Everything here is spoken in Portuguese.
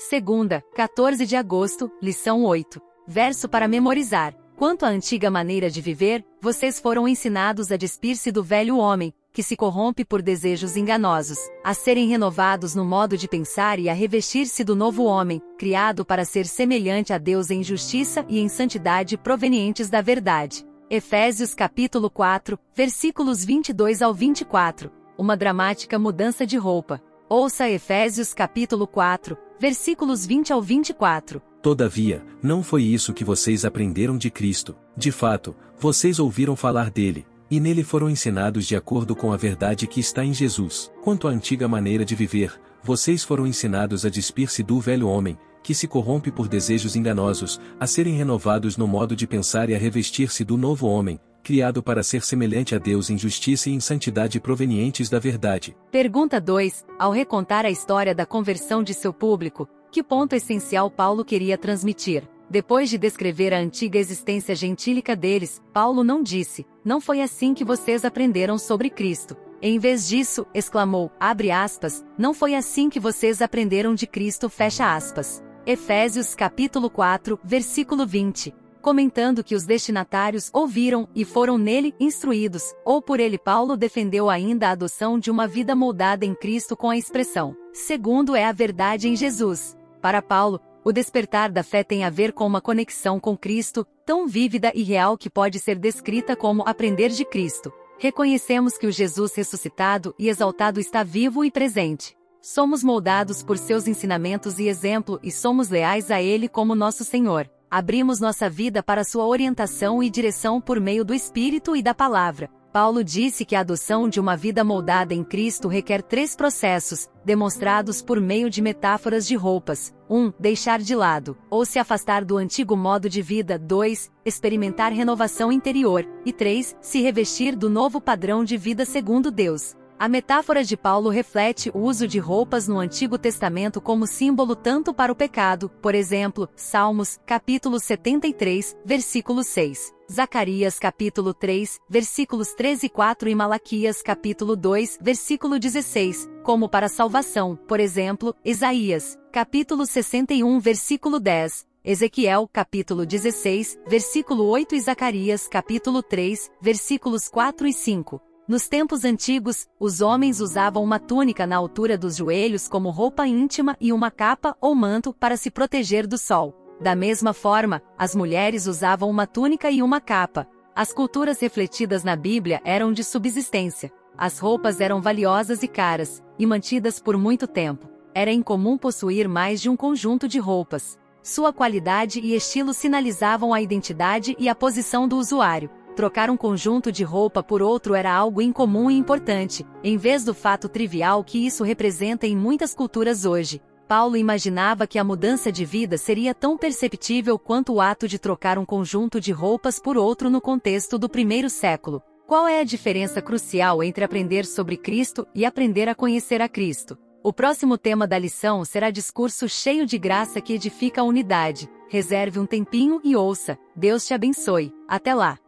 Segunda, 14 de agosto, lição 8. Verso para memorizar. Quanto à antiga maneira de viver, vocês foram ensinados a despir-se do velho homem, que se corrompe por desejos enganosos, a serem renovados no modo de pensar e a revestir-se do novo homem, criado para ser semelhante a Deus em justiça e em santidade provenientes da verdade. Efésios capítulo 4, versículos 22 ao 24. Uma dramática mudança de roupa. Ouça Efésios capítulo 4, versículos 20 ao 24. Todavia, não foi isso que vocês aprenderam de Cristo. De fato, vocês ouviram falar dele, e nele foram ensinados de acordo com a verdade que está em Jesus. Quanto à antiga maneira de viver, vocês foram ensinados a despir-se do velho homem, que se corrompe por desejos enganosos, a serem renovados no modo de pensar e a revestir-se do novo homem, criado para ser semelhante a Deus em justiça e em santidade provenientes da verdade. Pergunta 2. Ao recontar a história da conversão de seu público, que ponto essencial Paulo queria transmitir? Depois de descrever a antiga existência gentílica deles, Paulo não disse: Não foi assim que vocês aprenderam sobre Cristo. Em vez disso, exclamou, abre aspas, não foi assim que vocês aprenderam de Cristo, fecha aspas. Efésios capítulo 4, versículo 20. Comentando que os destinatários ouviram e foram nele instruídos, ou por ele Paulo defendeu ainda a adoção de uma vida moldada em Cristo com a expressão: segundo é a verdade em Jesus. Para Paulo, o despertar da fé tem a ver com uma conexão com Cristo, tão vívida e real que pode ser descrita como aprender de Cristo. Reconhecemos que o Jesus ressuscitado e exaltado está vivo e presente. Somos moldados por seus ensinamentos e exemplo e somos leais a Ele como nosso Senhor. Abrimos nossa vida para sua orientação e direção por meio do Espírito e da Palavra. Paulo disse que a adoção de uma vida moldada em Cristo requer três processos, demonstrados por meio de metáforas de roupas. 1. Um, deixar de lado, ou se afastar do antigo modo de vida. 2. Experimentar renovação interior. E 3. Se revestir do novo padrão de vida segundo Deus. A metáfora de Paulo reflete o uso de roupas no Antigo Testamento como símbolo tanto para o pecado, por exemplo, Salmos, capítulo 73, versículo 6, Zacarias capítulo 3, versículos 13 e 4 e Malaquias capítulo 2, versículo 16, como para salvação, por exemplo, Isaías, capítulo 61, versículo 10, Ezequiel, capítulo 16, versículo 8 e Zacarias, capítulo 3, versículos 4 e 5. Nos tempos antigos, os homens usavam uma túnica na altura dos joelhos como roupa íntima e uma capa ou manto para se proteger do sol. Da mesma forma, as mulheres usavam uma túnica e uma capa. As culturas refletidas na Bíblia eram de subsistência. As roupas eram valiosas e caras, e mantidas por muito tempo. Era incomum possuir mais de um conjunto de roupas. Sua qualidade e estilo sinalizavam a identidade e a posição do usuário trocar um conjunto de roupa por outro era algo incomum e importante, em vez do fato trivial que isso representa em muitas culturas hoje. Paulo imaginava que a mudança de vida seria tão perceptível quanto o ato de trocar um conjunto de roupas por outro no contexto do primeiro século. Qual é a diferença crucial entre aprender sobre Cristo e aprender a conhecer a Cristo? O próximo tema da lição será discurso cheio de graça que edifica a unidade. Reserve um tempinho e ouça. Deus te abençoe. Até lá!